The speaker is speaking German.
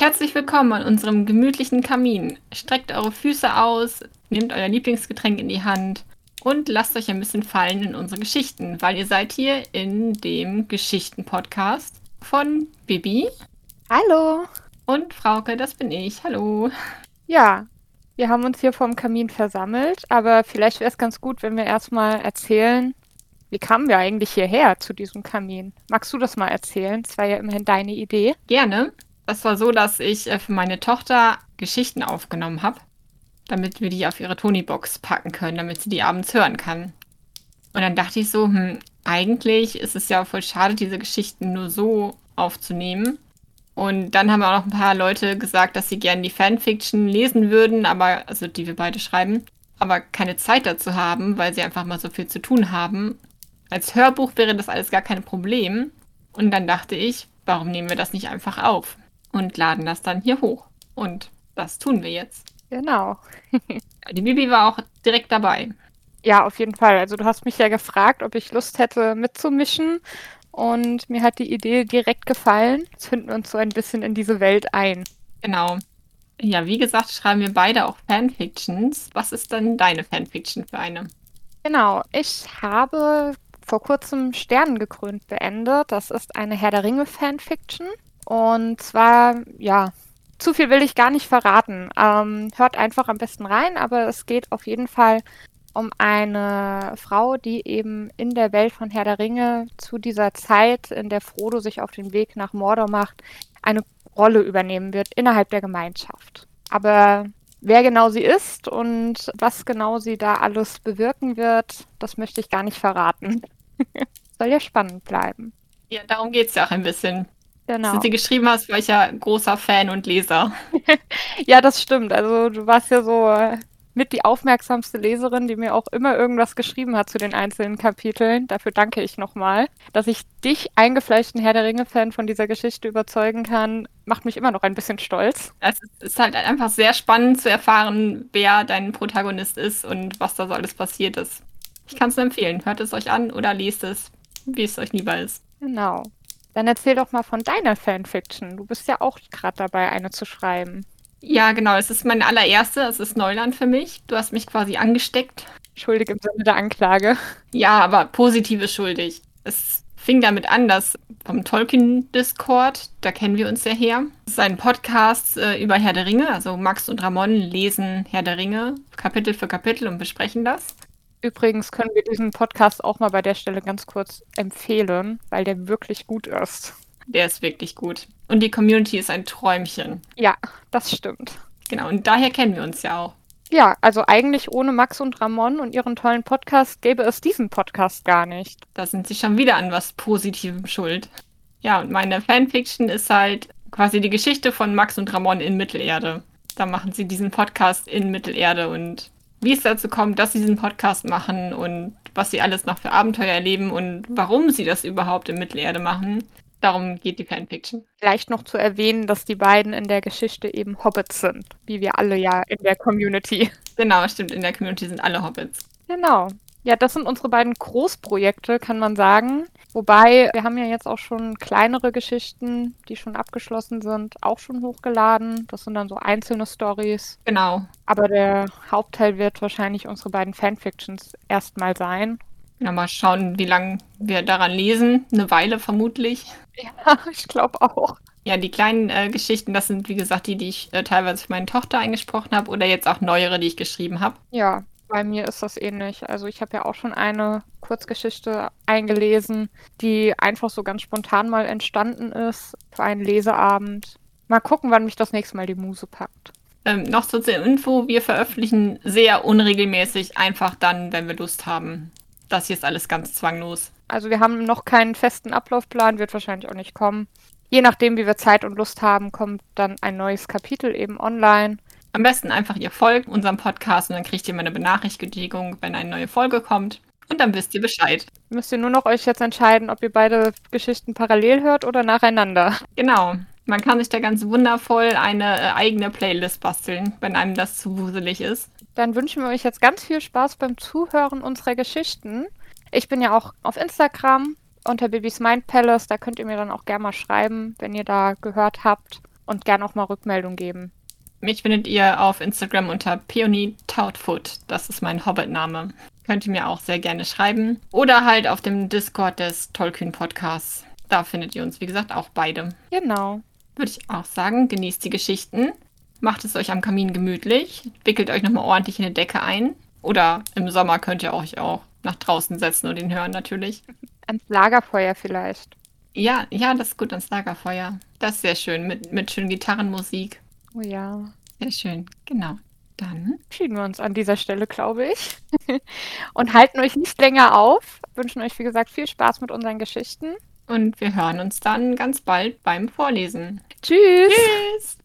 Herzlich willkommen an unserem gemütlichen Kamin. Streckt eure Füße aus, nehmt euer Lieblingsgetränk in die Hand und lasst euch ein bisschen fallen in unsere Geschichten, weil ihr seid hier in dem Geschichten-Podcast von Bibi. Hallo. Und Frauke, das bin ich. Hallo. Ja, wir haben uns hier vorm Kamin versammelt, aber vielleicht wäre es ganz gut, wenn wir erstmal erzählen, wie kamen wir eigentlich hierher zu diesem Kamin? Magst du das mal erzählen? Das war ja immerhin deine Idee. Gerne. Das war so, dass ich äh, für meine Tochter Geschichten aufgenommen habe, damit wir die auf ihre Tonybox packen können, damit sie die abends hören kann. Und dann dachte ich so, hm, eigentlich ist es ja voll schade, diese Geschichten nur so aufzunehmen. Und dann haben auch noch ein paar Leute gesagt, dass sie gerne die Fanfiction lesen würden, aber, also die wir beide schreiben, aber keine Zeit dazu haben, weil sie einfach mal so viel zu tun haben. Als Hörbuch wäre das alles gar kein Problem. Und dann dachte ich, warum nehmen wir das nicht einfach auf und laden das dann hier hoch? Und das tun wir jetzt. Genau. Die Bibi war auch direkt dabei. Ja, auf jeden Fall. Also du hast mich ja gefragt, ob ich Lust hätte mitzumischen. Und mir hat die Idee direkt gefallen. Jetzt finden wir uns so ein bisschen in diese Welt ein. Genau. Ja, wie gesagt, schreiben wir beide auch Fanfictions. Was ist denn deine Fanfiction für eine? Genau, ich habe vor kurzem Sternen gekrönt beendet. Das ist eine Herr der Ringe Fanfiction. Und zwar, ja, zu viel will ich gar nicht verraten. Ähm, hört einfach am besten rein, aber es geht auf jeden Fall um eine Frau, die eben in der Welt von Herr der Ringe zu dieser Zeit, in der Frodo sich auf den Weg nach Mordor macht, eine Rolle übernehmen wird innerhalb der Gemeinschaft. Aber wer genau sie ist und was genau sie da alles bewirken wird, das möchte ich gar nicht verraten. Soll ja spannend bleiben. Ja, darum geht es ja auch ein bisschen. Genau. Als du sie geschrieben hast, war ich ja großer Fan und Leser. ja, das stimmt. Also du warst ja so äh, mit die aufmerksamste Leserin, die mir auch immer irgendwas geschrieben hat zu den einzelnen Kapiteln. Dafür danke ich nochmal. Dass ich dich, eingefleischten Herr der Ringe-Fan, von dieser Geschichte überzeugen kann, macht mich immer noch ein bisschen stolz. Es ist halt einfach sehr spannend zu erfahren, wer dein Protagonist ist und was da so alles passiert ist. Ich kann es nur empfehlen. Hört es euch an oder liest es, wie es euch lieber ist. Genau. Dann erzähl doch mal von deiner Fanfiction. Du bist ja auch gerade dabei, eine zu schreiben. Ja, genau. Es ist meine allererste. Es ist Neuland für mich. Du hast mich quasi angesteckt. Schuldig im Sinne der Anklage. Ja, aber positive schuldig. Es fing damit an, dass vom Tolkien-Discord, da kennen wir uns ja her, das ist ein Podcast äh, über Herr der Ringe. Also Max und Ramon lesen Herr der Ringe Kapitel für Kapitel und besprechen das. Übrigens können wir diesen Podcast auch mal bei der Stelle ganz kurz empfehlen, weil der wirklich gut ist. Der ist wirklich gut. Und die Community ist ein Träumchen. Ja, das stimmt. Genau, und daher kennen wir uns ja auch. Ja, also eigentlich ohne Max und Ramon und ihren tollen Podcast gäbe es diesen Podcast gar nicht. Da sind sie schon wieder an was Positivem schuld. Ja, und meine Fanfiction ist halt quasi die Geschichte von Max und Ramon in Mittelerde. Da machen sie diesen Podcast in Mittelerde und wie es dazu kommt, dass sie diesen Podcast machen und was sie alles noch für Abenteuer erleben und warum sie das überhaupt in Mittelerde machen. Darum geht die Fanfiction. Vielleicht noch zu erwähnen, dass die beiden in der Geschichte eben Hobbits sind, wie wir alle ja in der Community. Genau, stimmt, in der Community sind alle Hobbits. Genau. Ja, das sind unsere beiden Großprojekte, kann man sagen. Wobei, wir haben ja jetzt auch schon kleinere Geschichten, die schon abgeschlossen sind, auch schon hochgeladen. Das sind dann so einzelne Stories. Genau. Aber der Hauptteil wird wahrscheinlich unsere beiden Fanfictions erstmal sein. Ja, mal schauen, wie lange wir daran lesen. Eine Weile vermutlich. Ja, ich glaube auch. Ja, die kleinen äh, Geschichten, das sind wie gesagt die, die ich äh, teilweise für meine Tochter eingesprochen habe oder jetzt auch neuere, die ich geschrieben habe. Ja, bei mir ist das ähnlich. Also ich habe ja auch schon eine Kurzgeschichte eingelesen, die einfach so ganz spontan mal entstanden ist für einen Leseabend. Mal gucken, wann mich das nächste Mal die Muse packt. Ähm, noch so zur Info, wir veröffentlichen sehr unregelmäßig, einfach dann, wenn wir Lust haben. Das hier ist alles ganz zwanglos. Also wir haben noch keinen festen Ablaufplan, wird wahrscheinlich auch nicht kommen. Je nachdem, wie wir Zeit und Lust haben, kommt dann ein neues Kapitel eben online. Am besten einfach ihr folgt unserem Podcast und dann kriegt ihr mal eine Benachrichtigung, wenn eine neue Folge kommt. Und dann wisst ihr Bescheid. Müsst ihr nur noch euch jetzt entscheiden, ob ihr beide Geschichten parallel hört oder nacheinander. Genau. Man kann sich da ganz wundervoll eine äh, eigene Playlist basteln, wenn einem das zu wuselig ist. Dann wünschen wir euch jetzt ganz viel Spaß beim Zuhören unserer Geschichten. Ich bin ja auch auf Instagram unter Babys Mind Palace. Da könnt ihr mir dann auch gerne mal schreiben, wenn ihr da gehört habt. und gern auch mal Rückmeldung geben. Mich findet ihr auf Instagram unter Peony Toutfoot. Das ist mein Hobbit-Name. Könnt ihr mir auch sehr gerne schreiben. Oder halt auf dem Discord des Tollkühn Podcasts. Da findet ihr uns, wie gesagt, auch beide. Genau. Würde ich auch sagen, genießt die Geschichten. Macht es euch am Kamin gemütlich. Wickelt euch nochmal ordentlich in eine Decke ein. Oder im Sommer könnt ihr euch auch nach draußen setzen und ihn hören, natürlich. Ans Lagerfeuer vielleicht. Ja, ja, das ist gut ans Lagerfeuer. Das ist sehr schön. Mit, mit schönen Gitarrenmusik. Oh ja. Sehr schön, genau. Dann Schieden wir uns an dieser Stelle, glaube ich. und halten euch nicht länger auf. Wünschen euch, wie gesagt, viel Spaß mit unseren Geschichten. und wir hören uns dann ganz bald beim Vorlesen. Tschüss. Tschüss!